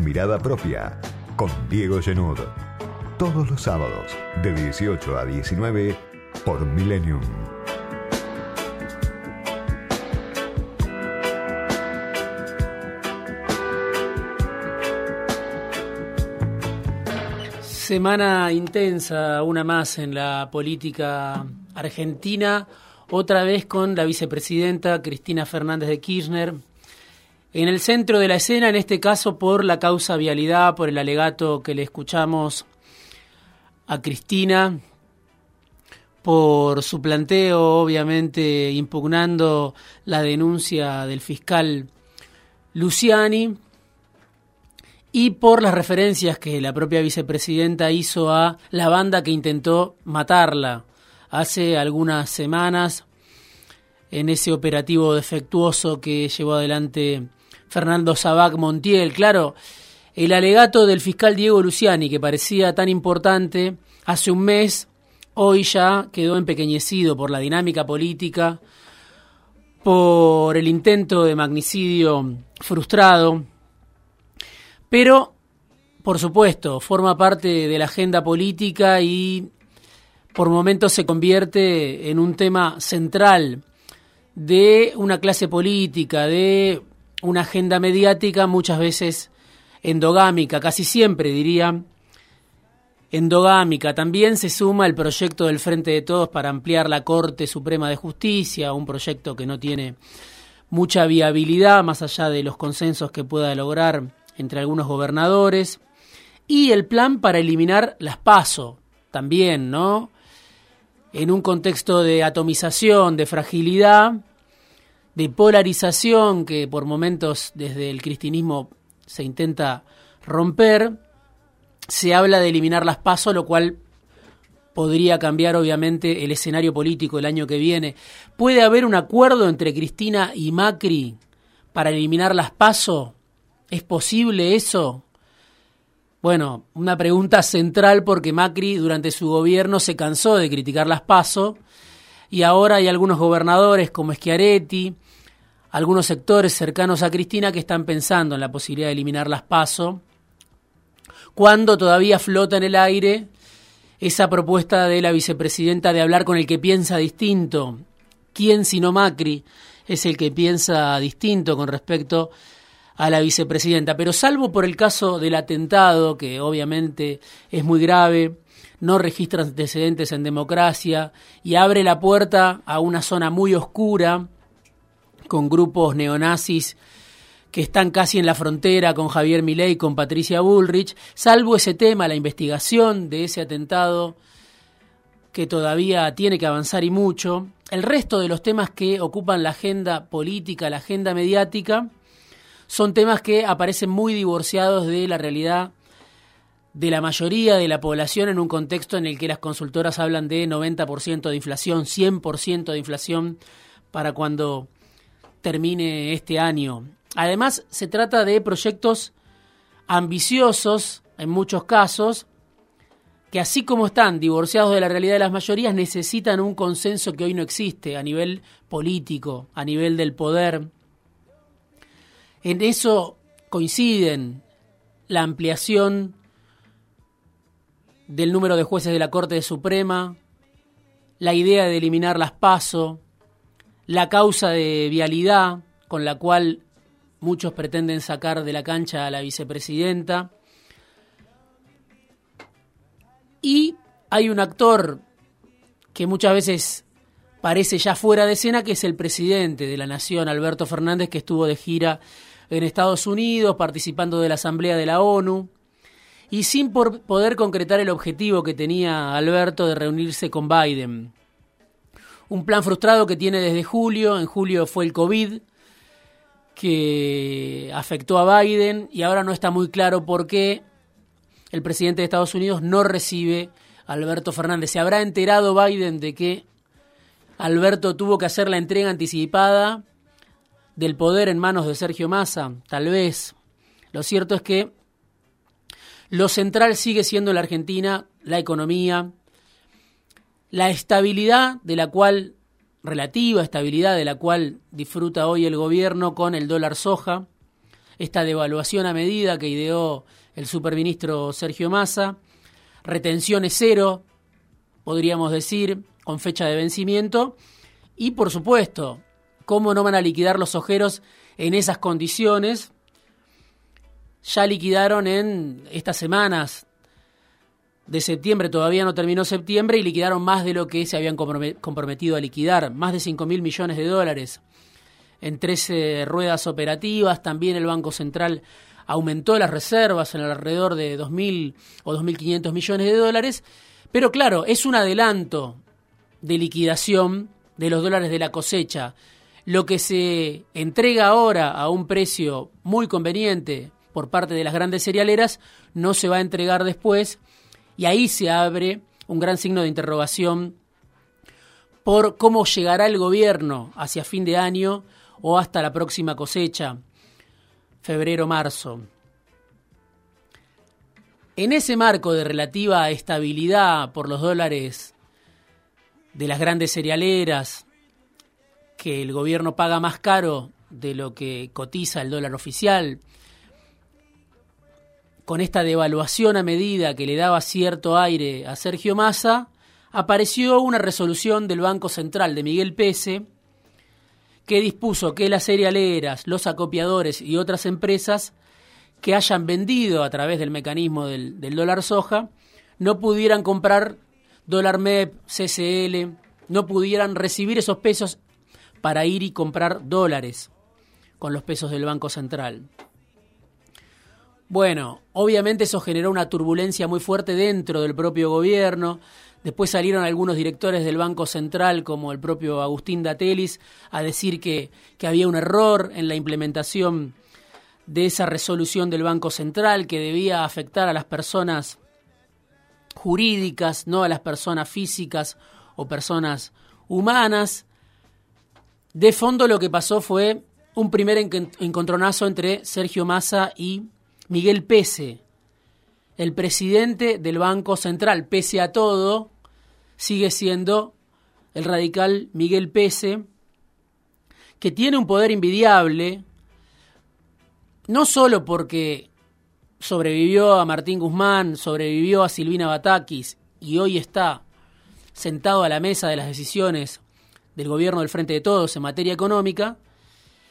mirada propia con Diego Genud. Todos los sábados de 18 a 19 por Millennium. Semana intensa, una más en la política argentina, otra vez con la vicepresidenta Cristina Fernández de Kirchner. En el centro de la escena, en este caso por la causa vialidad, por el alegato que le escuchamos a Cristina, por su planteo, obviamente impugnando la denuncia del fiscal Luciani, y por las referencias que la propia vicepresidenta hizo a la banda que intentó matarla hace algunas semanas en ese operativo defectuoso que llevó adelante Fernando Sabac Montiel. Claro, el alegato del fiscal Diego Luciani, que parecía tan importante hace un mes, hoy ya quedó empequeñecido por la dinámica política, por el intento de magnicidio frustrado, pero, por supuesto, forma parte de la agenda política y por momentos se convierte en un tema central de una clase política, de una agenda mediática muchas veces endogámica, casi siempre diría endogámica. También se suma el proyecto del Frente de Todos para ampliar la Corte Suprema de Justicia, un proyecto que no tiene mucha viabilidad más allá de los consensos que pueda lograr entre algunos gobernadores, y el plan para eliminar las PASO, también, ¿no? En un contexto de atomización, de fragilidad, de polarización que por momentos desde el cristianismo se intenta romper, se habla de eliminar las PASO, lo cual podría cambiar obviamente el escenario político el año que viene. ¿Puede haber un acuerdo entre Cristina y Macri para eliminar las PASO? ¿Es posible eso? Bueno, una pregunta central porque Macri durante su gobierno se cansó de criticar las PASO y ahora hay algunos gobernadores como Schiaretti, algunos sectores cercanos a Cristina que están pensando en la posibilidad de eliminar las PASO, cuando todavía flota en el aire esa propuesta de la vicepresidenta de hablar con el que piensa distinto. ¿Quién sino Macri es el que piensa distinto con respecto a la vicepresidenta. Pero salvo por el caso del atentado, que obviamente es muy grave, no registra antecedentes en democracia y abre la puerta a una zona muy oscura con grupos neonazis que están casi en la frontera con Javier Milei con Patricia Bullrich, salvo ese tema, la investigación de ese atentado que todavía tiene que avanzar y mucho, el resto de los temas que ocupan la agenda política, la agenda mediática, son temas que aparecen muy divorciados de la realidad de la mayoría de la población en un contexto en el que las consultoras hablan de 90% de inflación, 100% de inflación para cuando termine este año. Además, se trata de proyectos ambiciosos, en muchos casos, que así como están divorciados de la realidad de las mayorías, necesitan un consenso que hoy no existe a nivel político, a nivel del poder, en eso coinciden la ampliación del número de jueces de la Corte Suprema, la idea de eliminar las PASO, la causa de vialidad con la cual muchos pretenden sacar de la cancha a la vicepresidenta. Y hay un actor que muchas veces parece ya fuera de escena, que es el presidente de la Nación, Alberto Fernández, que estuvo de gira en Estados Unidos, participando de la Asamblea de la ONU, y sin poder concretar el objetivo que tenía Alberto de reunirse con Biden. Un plan frustrado que tiene desde julio, en julio fue el COVID, que afectó a Biden y ahora no está muy claro por qué el presidente de Estados Unidos no recibe a Alberto Fernández. ¿Se habrá enterado Biden de que Alberto tuvo que hacer la entrega anticipada del poder en manos de Sergio Massa, tal vez. Lo cierto es que lo central sigue siendo la Argentina, la economía, la estabilidad de la cual, relativa estabilidad de la cual disfruta hoy el gobierno con el dólar soja, esta devaluación a medida que ideó el superministro Sergio Massa, retenciones cero, podríamos decir, con fecha de vencimiento, y por supuesto, cómo no van a liquidar los ojeros en esas condiciones. Ya liquidaron en estas semanas de septiembre, todavía no terminó septiembre, y liquidaron más de lo que se habían comprometido a liquidar, más de 5 mil millones de dólares en 13 ruedas operativas. También el Banco Central aumentó las reservas en alrededor de 2.000 o 2.500 millones de dólares. Pero claro, es un adelanto de liquidación de los dólares de la cosecha. Lo que se entrega ahora a un precio muy conveniente por parte de las grandes cerealeras no se va a entregar después y ahí se abre un gran signo de interrogación por cómo llegará el gobierno hacia fin de año o hasta la próxima cosecha, febrero-marzo. En ese marco de relativa estabilidad por los dólares de las grandes cerealeras, que el gobierno paga más caro de lo que cotiza el dólar oficial, con esta devaluación a medida que le daba cierto aire a Sergio Massa, apareció una resolución del Banco Central de Miguel Pese, que dispuso que las cerealeras, los acopiadores y otras empresas que hayan vendido a través del mecanismo del, dólar soja no pudieran comprar dólar MEP, CCL, no pudieran recibir esos pesos para ir y comprar dólares con los pesos del Banco Central. Bueno, obviamente eso generó una turbulencia muy fuerte dentro del propio gobierno, Después salieron algunos directores del Banco Central, como el propio Agustín Datelis, a decir que, que había un error en la implementación de esa resolución del Banco Central que debía afectar a las personas jurídicas, no a las personas físicas o personas humanas. De fondo lo que pasó fue un primer encontronazo entre Sergio Massa y Miguel Pese, el presidente del Banco Central, pese a todo, sigue siendo el radical Miguel Pese, que tiene un poder invidiable, no solo porque sobrevivió a Martín Guzmán, sobrevivió a Silvina Batakis y hoy está sentado a la mesa de las decisiones del gobierno del Frente de Todos en materia económica,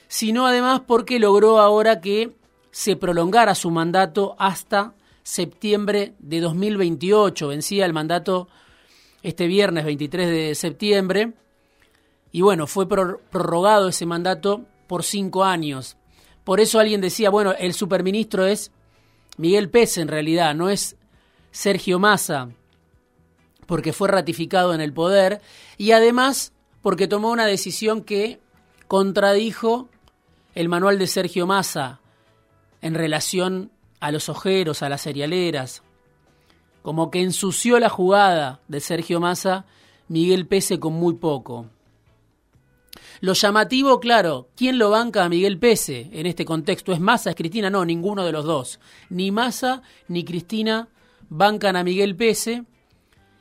sino además porque logró ahora que se prolongara su mandato hasta septiembre de 2028. Vencía el mandato este viernes 23 de septiembre. Y bueno, fue prorrogado ese mandato por cinco años. Por eso alguien decía, bueno, el superministro es Miguel Pérez en realidad, no es Sergio Massa, porque fue ratificado en el poder y además porque tomó una decisión que contradijo el manual de Sergio Massa en relación a los ojeros, a las cerealeras. Como que ensució la jugada de Sergio Massa, Miguel Pese con muy poco. Lo llamativo, claro, ¿quién lo banca a Miguel Pese en este contexto? ¿Es Massa, es Cristina? No, ninguno de los dos. Ni Massa ni Cristina bancan a Miguel Pese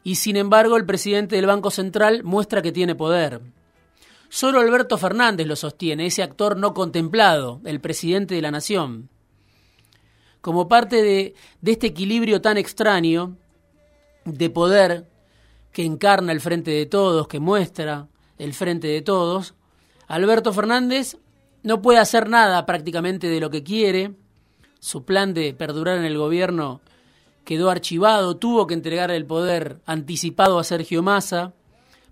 y sin embargo el presidente del Banco Central muestra que tiene poder. Solo Alberto Fernández lo sostiene, ese actor no contemplado, el presidente de la Nación como parte de, este equilibrio tan extraño de poder que encarna el Frente de Todos, que muestra el Frente de Todos, Alberto Fernández no puede hacer nada prácticamente de lo que quiere, su plan de perdurar en el gobierno quedó archivado, tuvo que entregar el poder anticipado a Sergio Massa,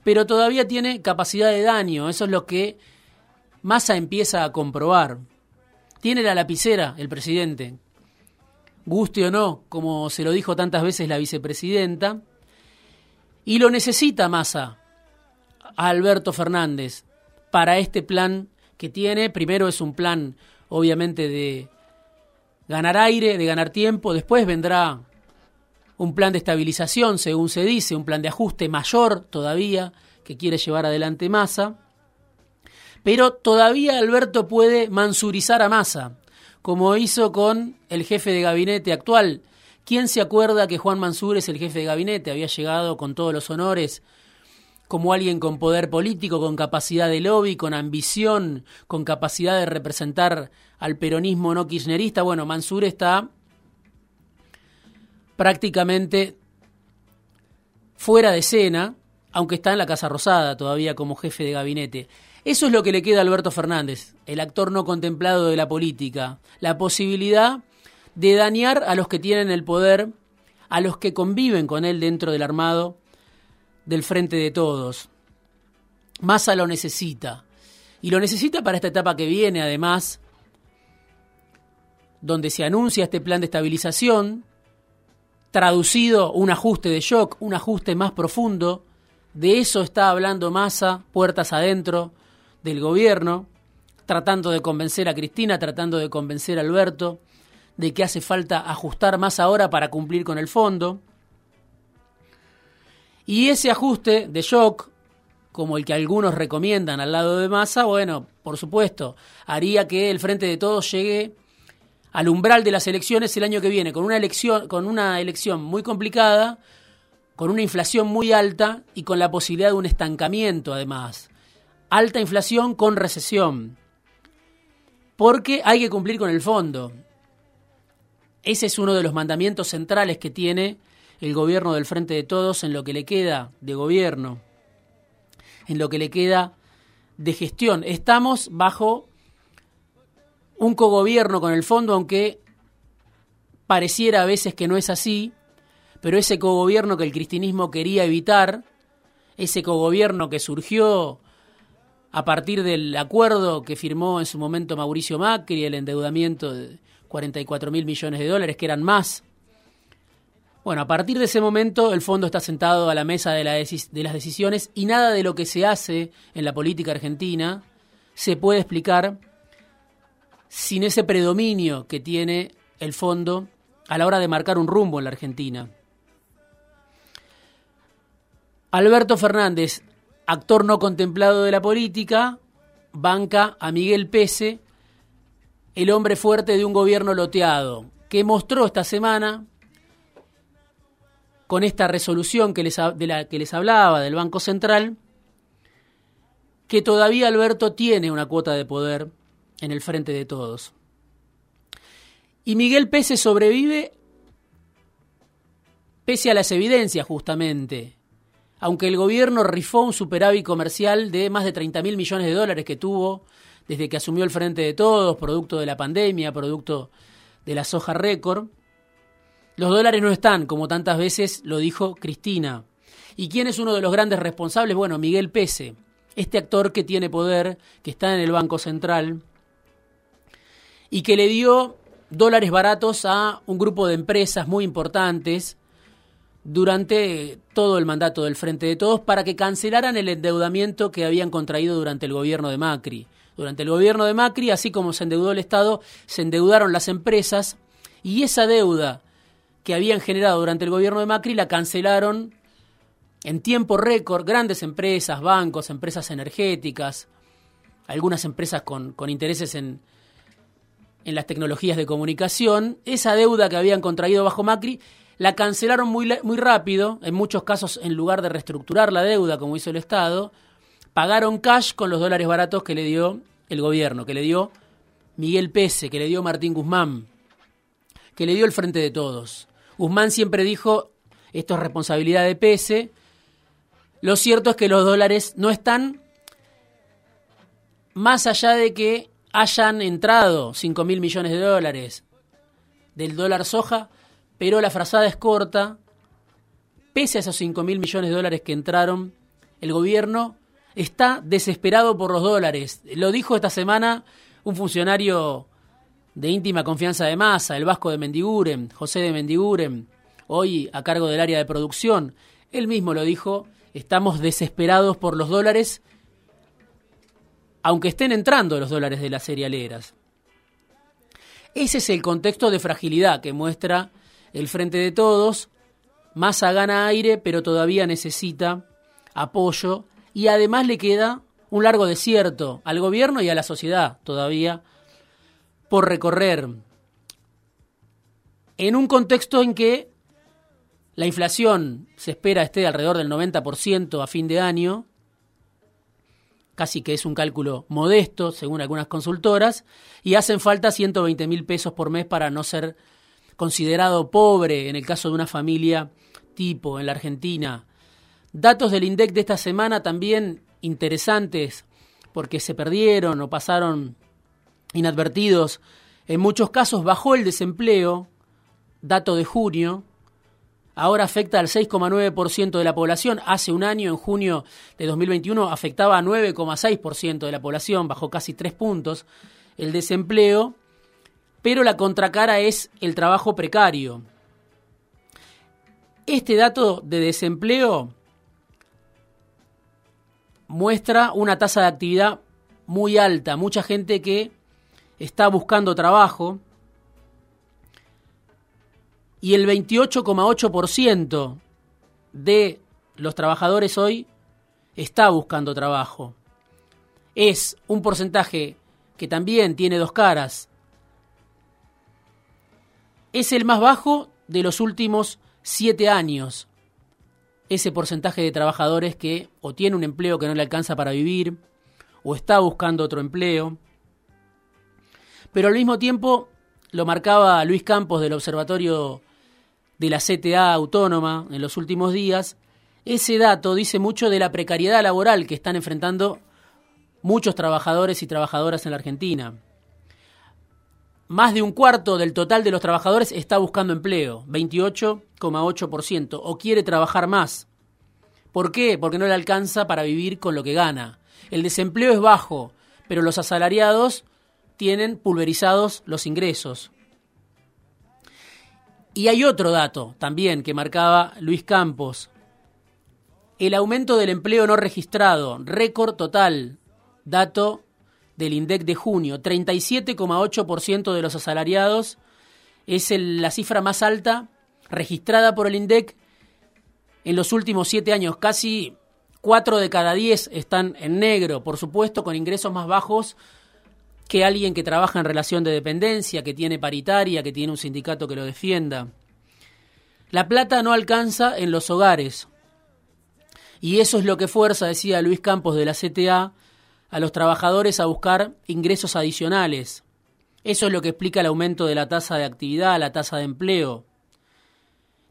pero todavía tiene capacidad de daño, eso es lo que Massa empieza a comprobar. Tiene la lapicera el presidente, guste o no, como se lo dijo tantas veces la vicepresidenta, y lo necesita Massa a Alberto Fernández para este plan que tiene. Primero es un plan, obviamente, de ganar aire, de ganar tiempo, después vendrá un plan de estabilización, según se dice, un plan de ajuste mayor todavía que quiere llevar adelante Massa. Pero todavía Alberto puede mansurizar a Massa como hizo con el jefe de gabinete actual. ¿Quién se acuerda que Juan Mansur es el jefe de gabinete? Había llegado con todos los honores como alguien con poder político, con capacidad de lobby, con ambición, con capacidad de representar al peronismo no kirchnerista. Bueno, Mansur está prácticamente fuera de escena, aunque está en la Casa Rosada todavía como jefe de gabinete. Eso es lo que le queda a Alberto Fernández, el actor no contemplado de la política, la posibilidad de dañar a los que tienen el poder, a los que conviven con él dentro del armado del frente de todos. Massa lo necesita. Y lo necesita para esta etapa que viene, además, donde se anuncia este plan de estabilización, traducido un ajuste de shock, un ajuste más profundo. De eso está hablando Massa, puertas adentro del gobierno, tratando de convencer a Cristina, tratando de convencer a Alberto de que hace falta ajustar más ahora para cumplir con el fondo. Y ese ajuste de shock, como el que algunos recomiendan al lado de Massa, bueno, por supuesto, haría que el Frente de Todos llegue al umbral de las elecciones el año que viene, con una elección, con una elección muy complicada, con una inflación muy alta y con la posibilidad de un estancamiento además. Alta inflación con recesión. Porque hay que cumplir con el fondo. Ese es uno de los mandamientos centrales que tiene el gobierno del Frente de Todos en lo que le queda de gobierno, en lo que le queda de gestión. Estamos bajo un cogobierno con el fondo, aunque pareciera a veces que no es así, pero ese cogobierno que el cristianismo quería evitar, ese cogobierno que surgió a partir del acuerdo que firmó en su momento Mauricio Macri, el endeudamiento de 44 mil millones de dólares, que eran más bueno, a partir de ese momento el fondo está sentado a la mesa de, de, las decisiones y nada de lo que se hace en la política argentina se puede explicar sin ese predominio que tiene el fondo a la hora de marcar un rumbo en la Argentina. Alberto Fernández, actor no contemplado de la política, banca a Miguel Pese, el hombre fuerte de un gobierno loteado, que mostró esta semana con esta resolución que les, de la que les hablaba del Banco Central, que todavía Alberto tiene una cuota de poder en el frente de todos. Y Miguel Pese sobrevive pese a las evidencias justamente, aunque el gobierno rifó un superávit comercial de más de 30 mil millones de dólares que tuvo desde que asumió el frente de todos, producto de la pandemia, producto de la soja récord, los dólares no están, como tantas veces lo dijo Cristina. ¿Y quién es uno de los grandes responsables? Bueno, Miguel Pese, este actor que tiene poder, que está en el Banco Central y que le dio dólares baratos a un grupo de empresas muy importantes durante todo el mandato del Frente de Todos para que cancelaran el endeudamiento que habían contraído durante el gobierno de Macri. Durante el gobierno de Macri, así como se endeudó el Estado, se endeudaron las empresas y esa deuda que habían generado durante el gobierno de Macri la cancelaron en tiempo récord grandes empresas, bancos, empresas energéticas, algunas empresas con, intereses en, en las tecnologías de comunicación. Esa deuda que habían contraído bajo Macri la cancelaron muy, muy rápido, en muchos casos en lugar de reestructurar la deuda como hizo el Estado, pagaron cash con los dólares baratos que le dio el gobierno, que le dio Miguel Pese, que le dio Martín Guzmán, que le dio el Frente de Todos. Guzmán siempre dijo, esto es responsabilidad de Pese. Lo cierto es que los dólares no están, más allá de que hayan entrado 5 mil millones de dólares del dólar soja, pero la frazada es corta. Pese a esos 5 mil millones de dólares que entraron, el gobierno está desesperado por los dólares. Lo dijo esta semana un funcionario de íntima confianza de masa, el Vasco de Mendiguren, José de Mendiguren, hoy a cargo del área de producción. Él mismo lo dijo, estamos desesperados por los dólares, aunque estén entrando los dólares de las cerealeras. Ese es el contexto de fragilidad que muestra el Frente de Todos. Massa gana aire, pero todavía necesita apoyo y además le queda un largo desierto al gobierno y a la sociedad todavía por recorrer en un contexto en que La inflación se espera esté alrededor del 90% a fin de año, casi que es un cálculo modesto, según algunas consultoras, y hacen falta 120 mil pesos por mes para no ser considerado pobre en el caso de una familia tipo en la Argentina. Datos del INDEC de esta semana también interesantes porque se perdieron o pasaron inadvertidos. En muchos casos bajó el desempleo, dato de junio, ahora afecta al 6,9% de la población. Hace un año, en junio de 2021, afectaba a 9,6% de la población, bajó casi tres puntos el desempleo, pero la contracara es el trabajo precario. Este dato de desempleo muestra una tasa de actividad muy alta, mucha gente que está buscando trabajo y el 28,8% de los trabajadores hoy está buscando trabajo. Es un porcentaje que también tiene dos caras. Es el más bajo de los últimos siete años. Ese porcentaje de trabajadores que o tiene un empleo que no le alcanza para vivir, o está buscando otro empleo. Pero al mismo tiempo, lo marcaba Luis Campos del Observatorio de la CTA Autónoma en los últimos días, ese dato dice mucho de la precariedad laboral que están enfrentando muchos trabajadores y trabajadoras en la Argentina. Más de un cuarto del total de los trabajadores está buscando empleo, 28,8%, o quiere trabajar más. ¿Por qué? Porque no le alcanza para vivir con lo que gana. El desempleo es bajo, pero los asalariados tienen pulverizados los ingresos. Y hay otro dato también que marcaba Luis Campos. El aumento del empleo no registrado, récord total, dato del INDEC de junio, 37,8% de los asalariados, es la cifra más alta registrada por el INDEC en los últimos siete años. Casi cuatro de cada diez están en negro, por supuesto, con ingresos más bajos que alguien que trabaja en relación de dependencia, que tiene paritaria, que tiene un sindicato que lo defienda. La plata no alcanza en los hogares. Y eso es lo que fuerza, decía Luis Campos de la CTA, a los trabajadores a buscar ingresos adicionales. Eso es lo que explica el aumento de la tasa de actividad, la tasa de empleo.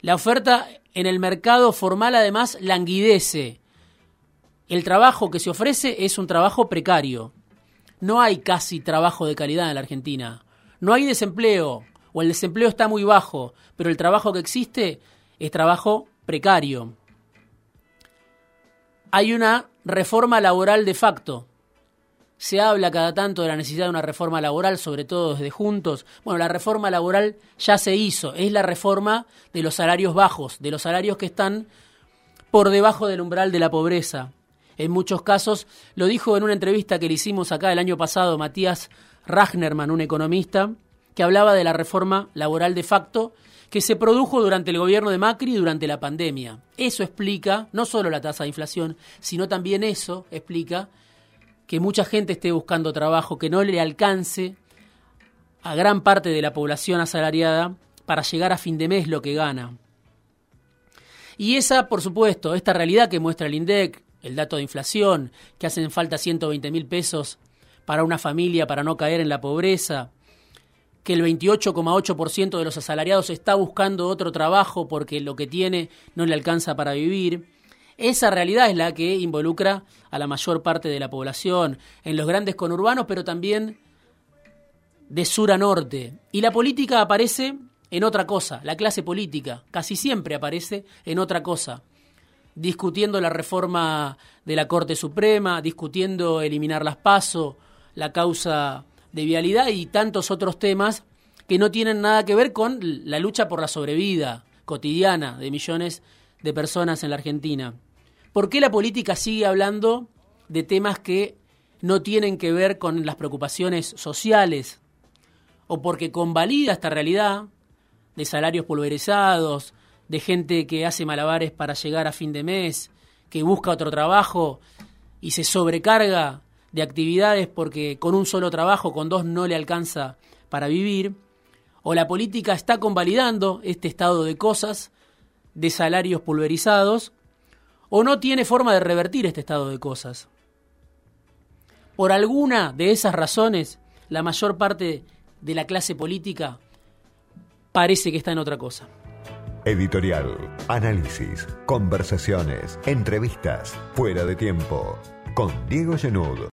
La oferta en el mercado formal además languidece. El trabajo que se ofrece es un trabajo precario no hay casi trabajo de calidad en la Argentina. No hay desempleo, o el desempleo está muy bajo, pero el trabajo que existe es trabajo precario. Hay una reforma laboral de facto. Se habla cada tanto de la necesidad de una reforma laboral, sobre todo desde Juntos. Bueno, la reforma laboral ya se hizo. Es la reforma de los salarios bajos, de los salarios que están por debajo del umbral de la pobreza en muchos casos. Lo dijo en una entrevista que le hicimos acá el año pasado Matías Ragnerman, un economista, que hablaba de la reforma laboral de facto que se produjo durante el gobierno de Macri y durante la pandemia. Eso explica no solo la tasa de inflación, sino también eso explica que mucha gente esté buscando trabajo, que no le alcance a gran parte de la población asalariada para llegar a fin de mes lo que gana. Y esa, por supuesto, esta realidad que muestra el INDEC, el dato de inflación, que hacen falta 120 mil pesos para una familia para no caer en la pobreza, que el 28,8% de los asalariados está buscando otro trabajo porque lo que tiene no le alcanza para vivir. Esa realidad es la que involucra a la mayor parte de la población en los grandes conurbanos, pero también de sur a norte. Y la política aparece en otra cosa, la clase política casi siempre aparece en otra cosa discutiendo la reforma de la Corte Suprema, discutiendo eliminar las PASO, la causa de vialidad y tantos otros temas que no tienen nada que ver con la lucha por la sobrevida cotidiana de millones de personas en la Argentina. ¿Por qué la política sigue hablando de temas que no tienen que ver con las preocupaciones sociales? ¿O porque convalida esta realidad de salarios pulverizados, de gente que hace malabares para llegar a fin de mes, que busca otro trabajo y se sobrecarga de actividades porque con un solo trabajo, con dos no le alcanza para vivir, o la política está convalidando este estado de cosas de salarios pulverizados, o no tiene forma de revertir este estado de cosas. Por alguna de esas razones, la mayor parte de la clase política parece que está en otra cosa. Editorial, análisis, conversaciones, entrevistas, fuera de tiempo, con Diego Genud